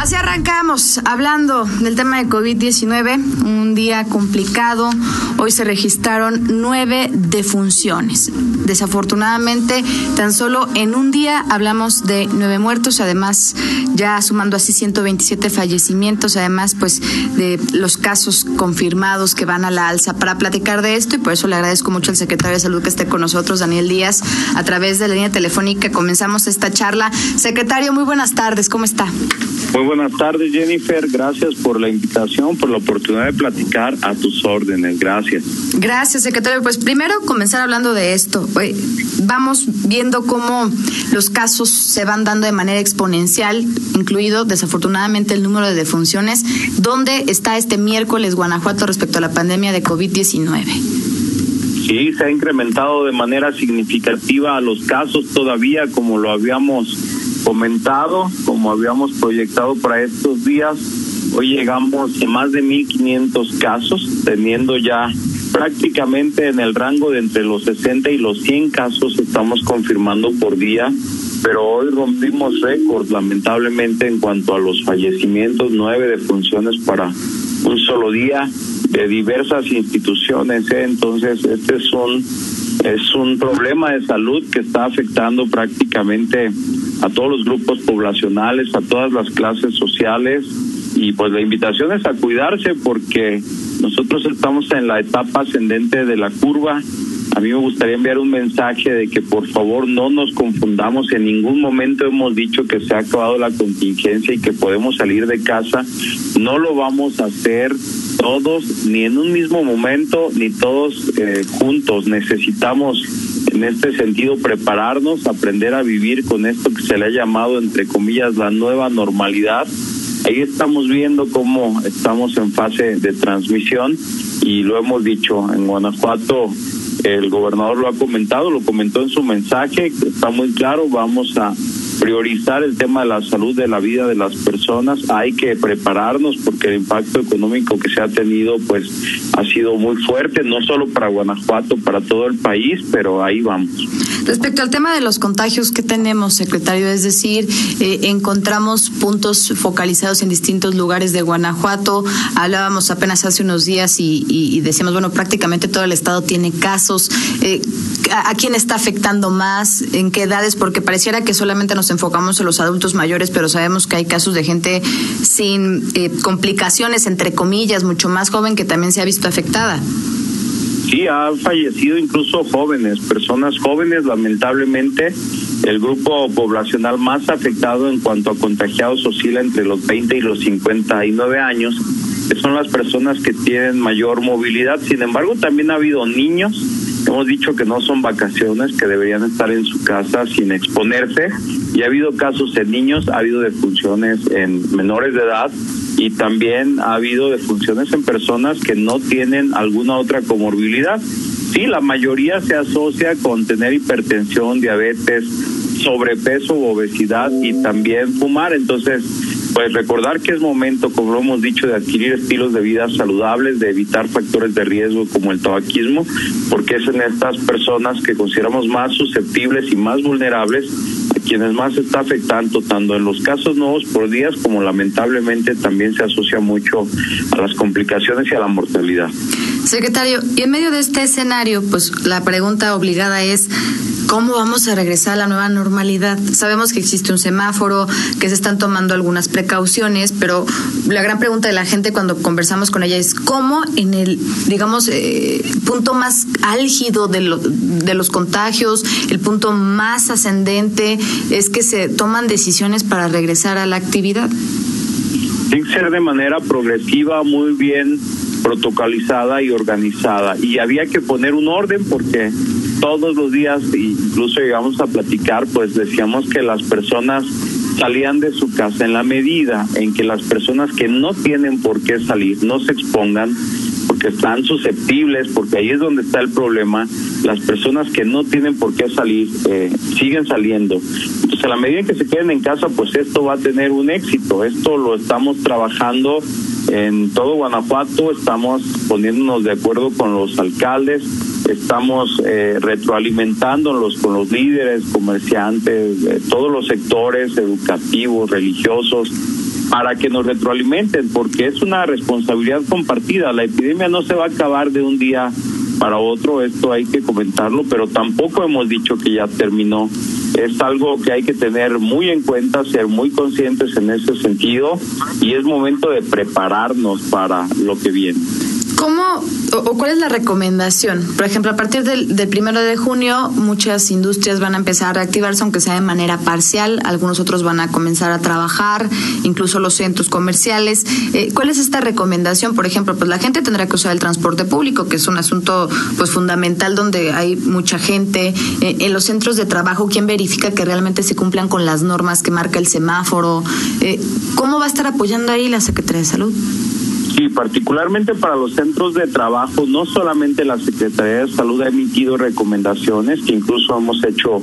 Así arrancamos hablando del tema de COVID-19, un día complicado. Hoy se registraron nueve defunciones. Desafortunadamente, tan solo en un día hablamos de nueve muertos, además ya sumando así 127 fallecimientos, además pues de los casos confirmados que van a la alza. Para platicar de esto, y por eso le agradezco mucho al secretario de Salud que esté con nosotros, Daniel Díaz, a través de la línea telefónica comenzamos esta charla. Secretario, muy buenas tardes, ¿cómo está? Muy buenas tardes, Jennifer. Gracias por la invitación, por la oportunidad de platicar a tus órdenes. Gracias. Gracias, secretario. Pues primero comenzar hablando de esto. Vamos viendo cómo los casos se van dando de manera exponencial, incluido desafortunadamente el número de defunciones. ¿Dónde está este miércoles Guanajuato respecto a la pandemia de COVID-19? Sí, se ha incrementado de manera significativa los casos todavía, como lo habíamos comentado, como habíamos proyectado para estos días, hoy llegamos a más de 1.500 casos, teniendo ya prácticamente en el rango de entre los 60 y los 100 casos estamos confirmando por día, pero hoy rompimos récord lamentablemente en cuanto a los fallecimientos, nueve defunciones para un solo día de diversas instituciones, ¿eh? entonces este es un es un problema de salud que está afectando prácticamente a todos los grupos poblacionales, a todas las clases sociales y pues la invitación es a cuidarse porque nosotros estamos en la etapa ascendente de la curva. A mí me gustaría enviar un mensaje de que por favor no nos confundamos. En ningún momento hemos dicho que se ha acabado la contingencia y que podemos salir de casa. No lo vamos a hacer todos, ni en un mismo momento, ni todos eh, juntos. Necesitamos en este sentido prepararnos, aprender a vivir con esto que se le ha llamado, entre comillas, la nueva normalidad. Ahí estamos viendo cómo estamos en fase de transmisión y lo hemos dicho, en Guanajuato el gobernador lo ha comentado, lo comentó en su mensaje, está muy claro, vamos a priorizar el tema de la salud de la vida de las personas. Hay que prepararnos porque el impacto económico que se ha tenido pues ha sido muy fuerte, no solo para Guanajuato, para todo el país, pero ahí vamos. Respecto al tema de los contagios que tenemos, secretario, es decir, eh, encontramos puntos focalizados en distintos lugares de Guanajuato. Hablábamos apenas hace unos días y, decíamos, bueno, prácticamente todo el estado tiene casos. Eh, ¿a, ¿A quién está afectando más? ¿En qué edades? Porque pareciera que solamente nos enfocamos en los adultos mayores, pero sabemos que hay casos de gente sin eh, complicaciones, entre comillas, mucho más joven que también se ha visto afectada. Sí, han fallecido incluso jóvenes, personas jóvenes, lamentablemente. El grupo poblacional más afectado en cuanto a contagiados oscila entre los 20 y los 59 años, que son las personas que tienen mayor movilidad. Sin embargo, también ha habido niños Hemos dicho que no son vacaciones, que deberían estar en su casa sin exponerse. Y ha habido casos en niños, ha habido defunciones en menores de edad y también ha habido defunciones en personas que no tienen alguna otra comorbilidad. Sí, la mayoría se asocia con tener hipertensión, diabetes, sobrepeso, obesidad y también fumar. Entonces, pues recordar que es momento, como lo hemos dicho, de adquirir estilos de vida saludables, de evitar factores de riesgo como el tabaquismo, porque es en estas personas que consideramos más susceptibles y más vulnerables quienes más está afectando, tanto en los casos nuevos por días como lamentablemente también se asocia mucho a las complicaciones y a la mortalidad. Secretario, y en medio de este escenario, pues la pregunta obligada es, ¿Cómo vamos a regresar a la nueva normalidad? Sabemos que existe un semáforo, que se están tomando algunas precauciones, pero la gran pregunta de la gente cuando conversamos con ella es cómo en el, digamos, eh, punto más álgido de, de los contagios, el punto más ascendente, es que se toman decisiones para regresar a la actividad. Tiene que ser de manera progresiva, muy bien protocolizada y organizada. Y había que poner un orden porque todos los días, incluso llegamos a platicar, pues decíamos que las personas salían de su casa en la medida en que las personas que no tienen por qué salir no se expongan porque están susceptibles, porque ahí es donde está el problema, las personas que no tienen por qué salir eh, siguen saliendo. Entonces, a la medida en que se queden en casa, pues esto va a tener un éxito. Esto lo estamos trabajando en todo Guanajuato, estamos poniéndonos de acuerdo con los alcaldes, estamos eh, retroalimentándolos con los líderes, comerciantes, todos los sectores educativos, religiosos, para que nos retroalimenten, porque es una responsabilidad compartida. La epidemia no se va a acabar de un día para otro, esto hay que comentarlo, pero tampoco hemos dicho que ya terminó. Es algo que hay que tener muy en cuenta, ser muy conscientes en ese sentido y es momento de prepararnos para lo que viene. ¿Cómo o, cuál es la recomendación? Por ejemplo, a partir del, primero de junio, muchas industrias van a empezar a reactivarse, aunque sea de manera parcial. Algunos otros van a comenzar a trabajar, incluso los centros comerciales. Eh, ¿Cuál es esta recomendación? Por ejemplo, pues la gente tendrá que usar el transporte público, que es un asunto pues fundamental donde hay mucha gente. Eh, en los centros de trabajo, ¿quién verifica que realmente se cumplan con las normas que marca el semáforo? Eh, ¿Cómo va a estar apoyando ahí la Secretaría de Salud? Sí, particularmente para los centros de trabajo, no solamente la Secretaría de Salud ha emitido recomendaciones que incluso hemos hecho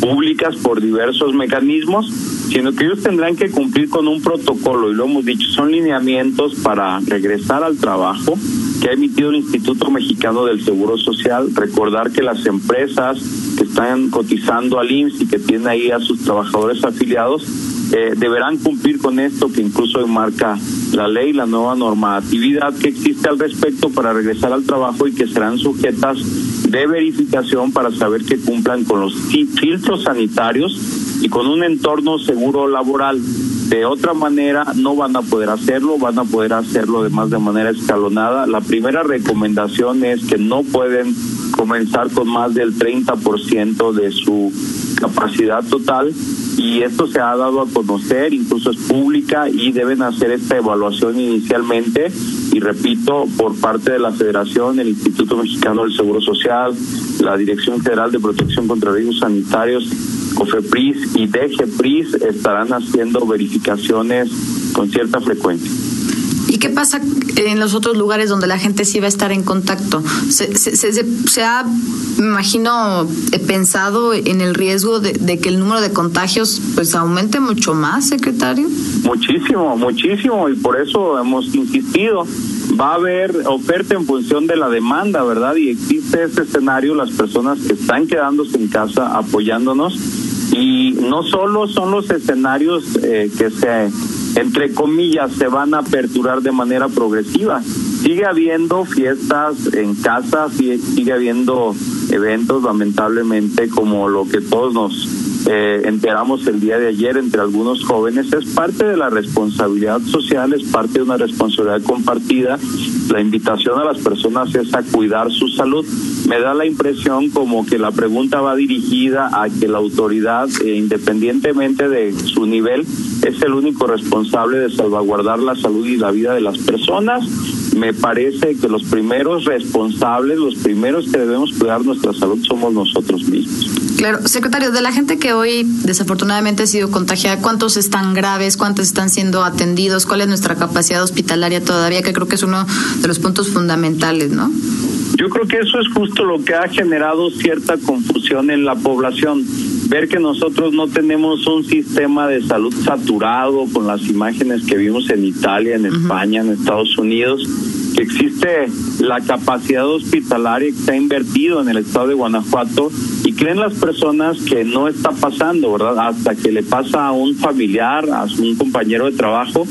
públicas por diversos mecanismos, sino que ellos tendrán que cumplir con un protocolo, y lo hemos dicho, son lineamientos para regresar al trabajo que ha emitido el Instituto Mexicano del Seguro Social. Recordar que las empresas que están cotizando al IMSS y que tienen ahí a sus trabajadores afiliados eh, deberán cumplir con esto que incluso marca la ley, la nueva normatividad que existe al respecto para regresar al trabajo y que serán sujetas de verificación para saber que cumplan con los filtros sanitarios y con un entorno seguro laboral. De otra manera no van a poder hacerlo, van a poder hacerlo además de manera escalonada. La primera recomendación es que no pueden comenzar con más del 30% de su capacidad total y esto se ha dado a conocer, incluso es pública y deben hacer esta evaluación inicialmente y repito, por parte de la Federación, el Instituto Mexicano del Seguro Social, la Dirección Federal de Protección contra Riesgos Sanitarios, COFEPRIS y DGPRIS estarán haciendo verificaciones con cierta frecuencia. ¿Y qué pasa en los otros lugares donde la gente sí va a estar en contacto? ¿Se, se, ha, me imagino, pensado en el riesgo de, que el número de contagios pues aumente mucho más, secretario? Muchísimo, muchísimo, y por eso hemos insistido. Va a haber oferta en función de la demanda, ¿verdad? Y existe ese escenario, las personas que están quedándose en casa apoyándonos. Y no solo son los escenarios eh, que se entre comillas, se van a aperturar de manera progresiva. Sigue habiendo fiestas en casa, sigue habiendo eventos, lamentablemente, como lo que todos nos eh, enteramos el día de ayer entre algunos jóvenes, es parte de la responsabilidad social, es parte de una responsabilidad compartida. La invitación a las personas es a cuidar su salud. Me da la impresión como que la pregunta va dirigida a que la autoridad, eh, independientemente de su nivel, es el único responsable de salvaguardar la salud y la vida de las personas. Me parece que los primeros responsables, los primeros que debemos cuidar nuestra salud somos nosotros mismos. Claro, secretario, de la gente que hoy desafortunadamente ha sido contagiada, ¿cuántos están graves? ¿Cuántos están siendo atendidos? ¿Cuál es nuestra capacidad hospitalaria todavía? Que creo que es uno de los puntos fundamentales, ¿no? Yo creo que eso es justo lo que ha generado cierta confusión en la población ver que nosotros no tenemos un sistema de salud saturado con las imágenes que vimos en Italia, en España, en Estados Unidos, que existe la capacidad hospitalaria que ha invertido en el estado de Guanajuato y creen las personas que no está pasando, ¿verdad? Hasta que le pasa a un familiar, a un compañero de trabajo,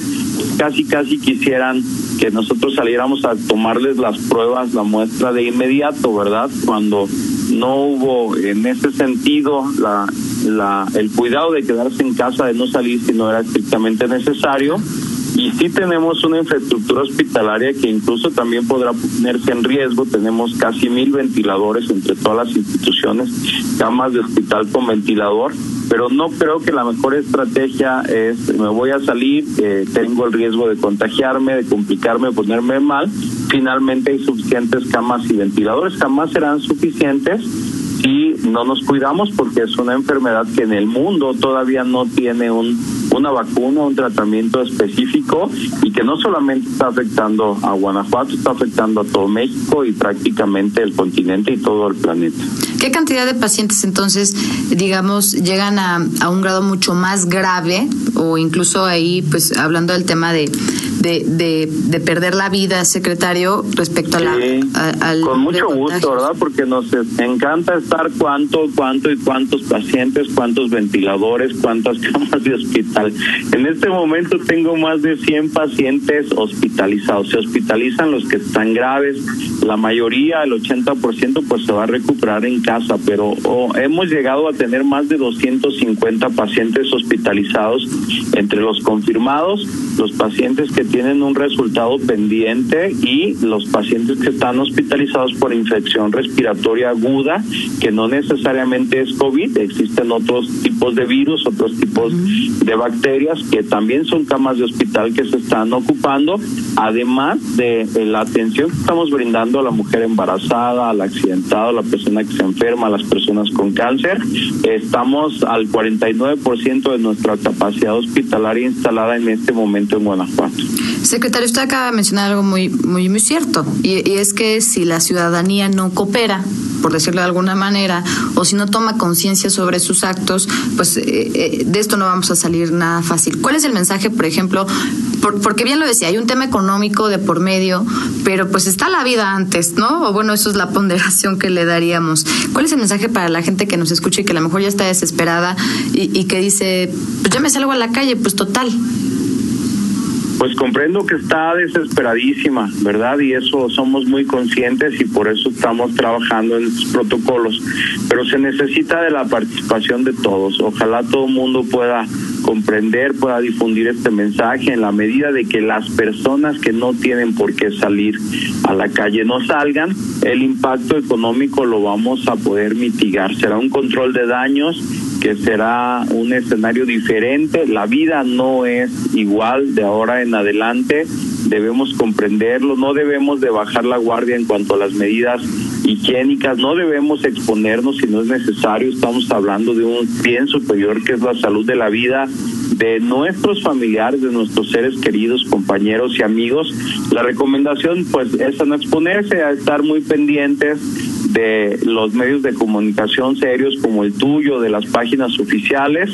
casi casi quisieran que nosotros saliéramos a tomarles las pruebas, la muestra de inmediato, ¿verdad? Cuando no hubo en ese sentido la, la, el cuidado de quedarse en casa, de no salir si no era estrictamente necesario. Y sí tenemos una infraestructura hospitalaria que incluso también podrá ponerse en riesgo. Tenemos casi mil ventiladores entre todas las instituciones, camas de hospital con ventilador pero no creo que la mejor estrategia es me voy a salir, eh, tengo el riesgo de contagiarme, de complicarme, de ponerme mal. Finalmente hay suficientes camas y ventiladores, jamás serán suficientes si no nos cuidamos porque es una enfermedad que en el mundo todavía no tiene un una vacuna, un tratamiento específico y que no solamente está afectando a Guanajuato, está afectando a todo México y prácticamente el continente y todo el planeta. ¿Qué cantidad de pacientes entonces, digamos, llegan a, a un grado mucho más grave o incluso ahí, pues hablando del tema de, de, de, perder la vida, secretario, respecto a la... al con mucho gusto, ¿verdad? Porque nos encanta estar cuánto, cuánto y cuántos pacientes, cuántos ventiladores, cuántas camas de hospital. En este momento tengo más de 100 pacientes hospitalizados. Se hospitalizan los que están graves, la mayoría, el 80%, pues se va a recuperar en casa, pero hemos llegado a tener más de 250 pacientes hospitalizados. Entre los confirmados, los pacientes que tienen un resultado pendiente y los pacientes que están hospitalizados por infección respiratoria aguda, que no necesariamente es COVID, existen otros tipos de virus, otros tipos de bacterias que también son camas de hospital que se están ocupando, además de la atención que estamos brindando a la mujer embarazada, al accidentado, a la persona que se enferma, a las personas con cáncer. Estamos al 49% de nuestra capacidad hospitalaria instalada en este momento en Guanajuato. Secretario, usted acaba de mencionar algo muy, muy, muy cierto, y, es que si la ciudadanía no coopera, por decirlo de alguna manera, o si no toma conciencia sobre sus actos, pues eh, eh, de esto no vamos a salir nada fácil. ¿Cuál es el mensaje, por ejemplo? Porque bien lo decía, hay un tema económico de por medio, pero pues está la vida antes, ¿no? O bueno, eso es la ponderación que le daríamos. ¿Cuál es el mensaje para la gente que nos escucha y que a lo mejor ya está desesperada y, y que dice, pues ya me salgo a la calle, pues total, pues comprendo que está desesperadísima, ¿verdad? Y eso somos muy conscientes y por eso estamos trabajando en estos protocolos. Pero se necesita de la participación de todos. Ojalá todo el mundo pueda comprender, pueda difundir este mensaje en la medida de que las personas que no tienen por qué salir a la calle no salgan, el impacto económico lo vamos a poder mitigar. Será un control de daños que será un escenario diferente. La vida no es igual de ahora en adelante. Debemos comprenderlo, no debemos de bajar la guardia en cuanto a las medidas higiénicas, no debemos exponernos si no es necesario. Estamos hablando de un bien superior que es la salud de la vida de nuestros familiares, de nuestros seres queridos, compañeros y amigos. La recomendación pues es no exponerse, a estar muy pendientes de los medios de comunicación serios como el tuyo, de las páginas oficiales,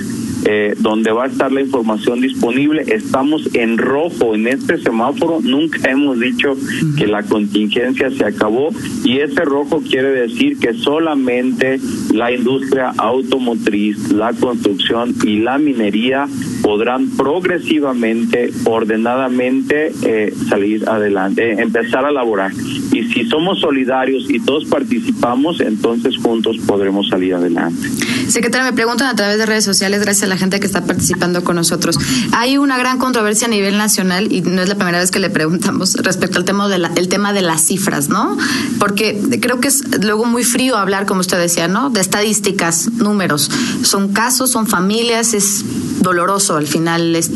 eh, donde va a estar la información disponible. Estamos en rojo en este semáforo. Nunca hemos dicho que la contingencia se acabó y ese rojo quiere decir que solamente la industria automotriz, la construcción y la minería podrán progresivamente, ordenadamente eh, salir adelante, empezar a laborar. Y si somos solidarios y todos participamos, entonces juntos podremos salir adelante. Secretaria, me preguntan a través de redes sociales, gracias a la gente que está participando con nosotros. Hay una gran controversia a nivel nacional y no es la primera vez que le preguntamos respecto al tema de la, el tema de las cifras, ¿no? Porque creo que es luego muy frío hablar, como usted decía, ¿no? De estadísticas, números. Son casos, son familias, es doloroso al final, es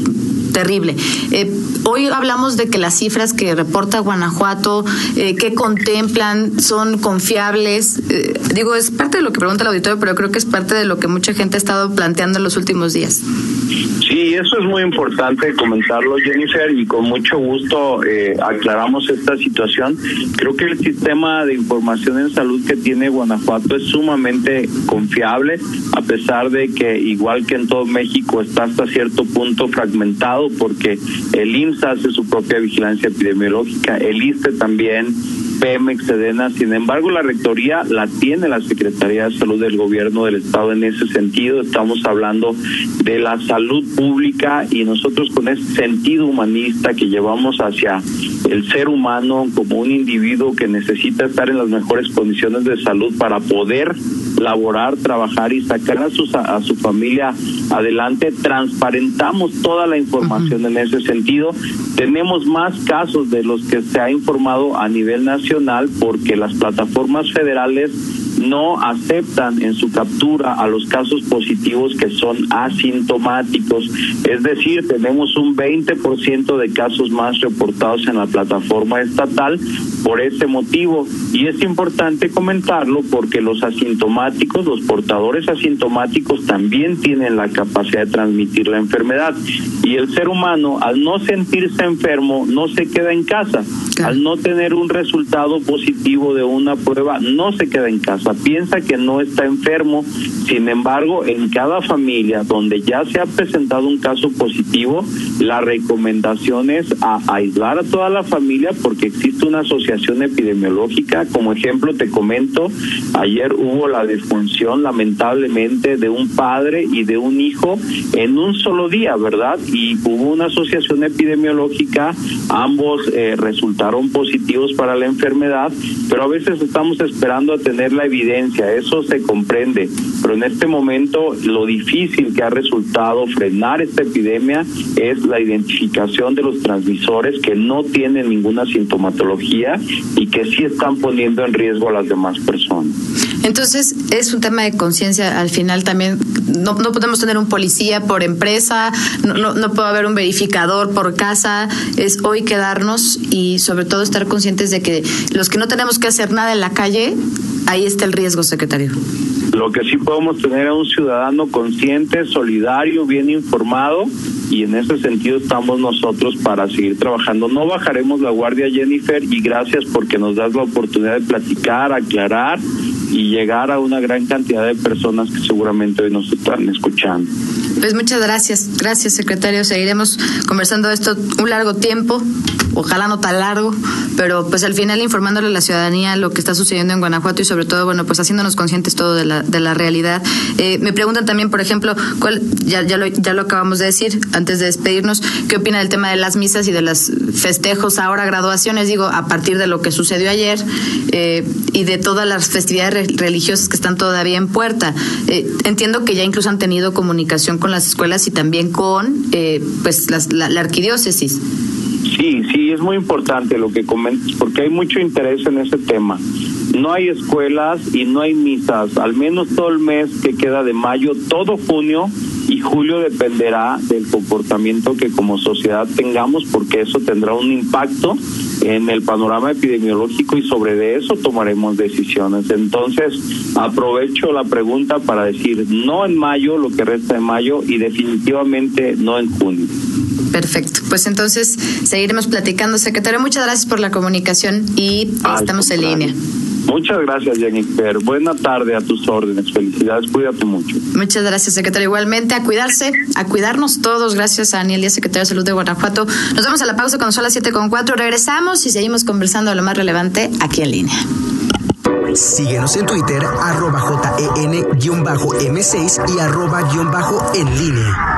terrible. Eh, hoy hablamos de que las cifras que reporta Guanajuato, eh, que contemplan, son confiables. Eh, digo, es parte de lo que pregunta el auditorio, pero creo que es parte de lo que mucha gente ha estado planteando en los últimos días. Sí, eso es muy importante comentarlo, Jennifer, y con mucho gusto eh, aclaramos esta situación. Creo que el sistema de información en salud que tiene Guanajuato es sumamente confiable, a pesar de que, igual que en todo México, está hasta cierto punto fragmentado, porque el IMSS hace su propia vigilancia epidemiológica, el ISTE también Pemex, Sedena. Sin embargo, la rectoría la tiene la Secretaría de Salud del Gobierno del Estado en ese sentido. Estamos hablando de la salud pública y nosotros con ese sentido humanista que llevamos hacia el ser humano como un individuo que necesita estar en las mejores condiciones de salud para poder laborar, trabajar y sacar a su, a su familia adelante. Transparentamos toda la información en ese sentido. Tenemos más casos de los que se ha informado a nivel nacional porque las plataformas federales no aceptan en su captura a los casos positivos que son asintomáticos. Es decir, tenemos un 20% de casos más reportados en la plataforma estatal por ese motivo. Y es importante comentarlo porque los asintomáticos, los portadores asintomáticos también tienen la capacidad de transmitir la enfermedad. Y el ser humano, al no sentirse enfermo, no se queda en casa. al no tener un resultado positivo de una prueba, no se queda en casa, piensa que no está enfermo. Sin embargo, en cada familia donde ya se ha presentado un caso positivo, la recomendación es a aislar a toda la familia porque existe una asociación epidemiológica. Como ejemplo, te comento, ayer hubo la disfunción lamentablemente de un padre y de un hijo en un solo día, ¿verdad? Y hubo una asociación epidemiológica, ambos eh, resultaron positivos para la enfermedad, pero a veces estamos esperando a tener la evidencia, eso se comprende, pero en este momento lo difícil que ha resultado frenar esta epidemia es la identificación de los transmisores que no tienen ninguna sintomatología y que sí están poniendo en riesgo a las demás personas. Entonces, es un tema de conciencia al final también. No, podemos tener un policía por empresa, no, no puede haber un verificador por casa. Es hoy quedarnos y sobre todo estar conscientes de que los que no tenemos que hacer nada en la calle, ahí está el riesgo, secretario. Lo que sí podemos tener es un ciudadano consciente, solidario, bien informado y en ese sentido estamos nosotros para seguir trabajando. No bajaremos la guardia, Jennifer, y gracias porque nos das la oportunidad de platicar, aclarar y llegar a una gran cantidad de personas que seguramente hoy nos están escuchando. Pues muchas gracias, gracias secretario. Seguiremos conversando esto un largo tiempo, ojalá no tan largo, pero pues al final informándole a la ciudadanía lo que está sucediendo en Guanajuato y sobre todo, bueno, pues haciéndonos conscientes todo de la, de la realidad. Eh, me preguntan también, por ejemplo, cuál, ya, ya, lo, ya lo acabamos de decir antes de despedirnos, ¿qué opina del tema de las misas y de los festejos, ahora graduaciones? Digo, a partir de lo que sucedió ayer eh, y de todas las festividades religiosas que están todavía en puerta. Eh, entiendo que ya incluso han tenido comunicación con las escuelas y también con eh, pues las, la, la, arquidiócesis. Sí, sí, es muy importante lo que comentas porque hay mucho interés en ese tema. No hay escuelas y no hay misas, al menos todo el mes que queda de mayo, todo junio y julio dependerá del comportamiento que como sociedad tengamos porque eso tendrá un impacto en el panorama epidemiológico y sobre de eso tomaremos decisiones. Entonces, aprovecho la pregunta para decir no en mayo, lo que resta de mayo y definitivamente no en junio. Perfecto. Pues entonces seguiremos platicando. Secretario, muchas gracias por la comunicación y estamos en línea. Muchas gracias, Jennifer. Buena tarde a tus órdenes. Felicidades. Cuídate mucho. Muchas gracias, secretario. Igualmente, a cuidarse, a cuidarnos todos. Gracias a Aniel Díaz, secretario de Salud de Guanajuato. Nos vamos a la pausa cuando son las 7 con 4. Regresamos y seguimos conversando de lo más relevante aquí en línea. Síguenos en Twitter, arroba JEN-M6 y arroba-en línea.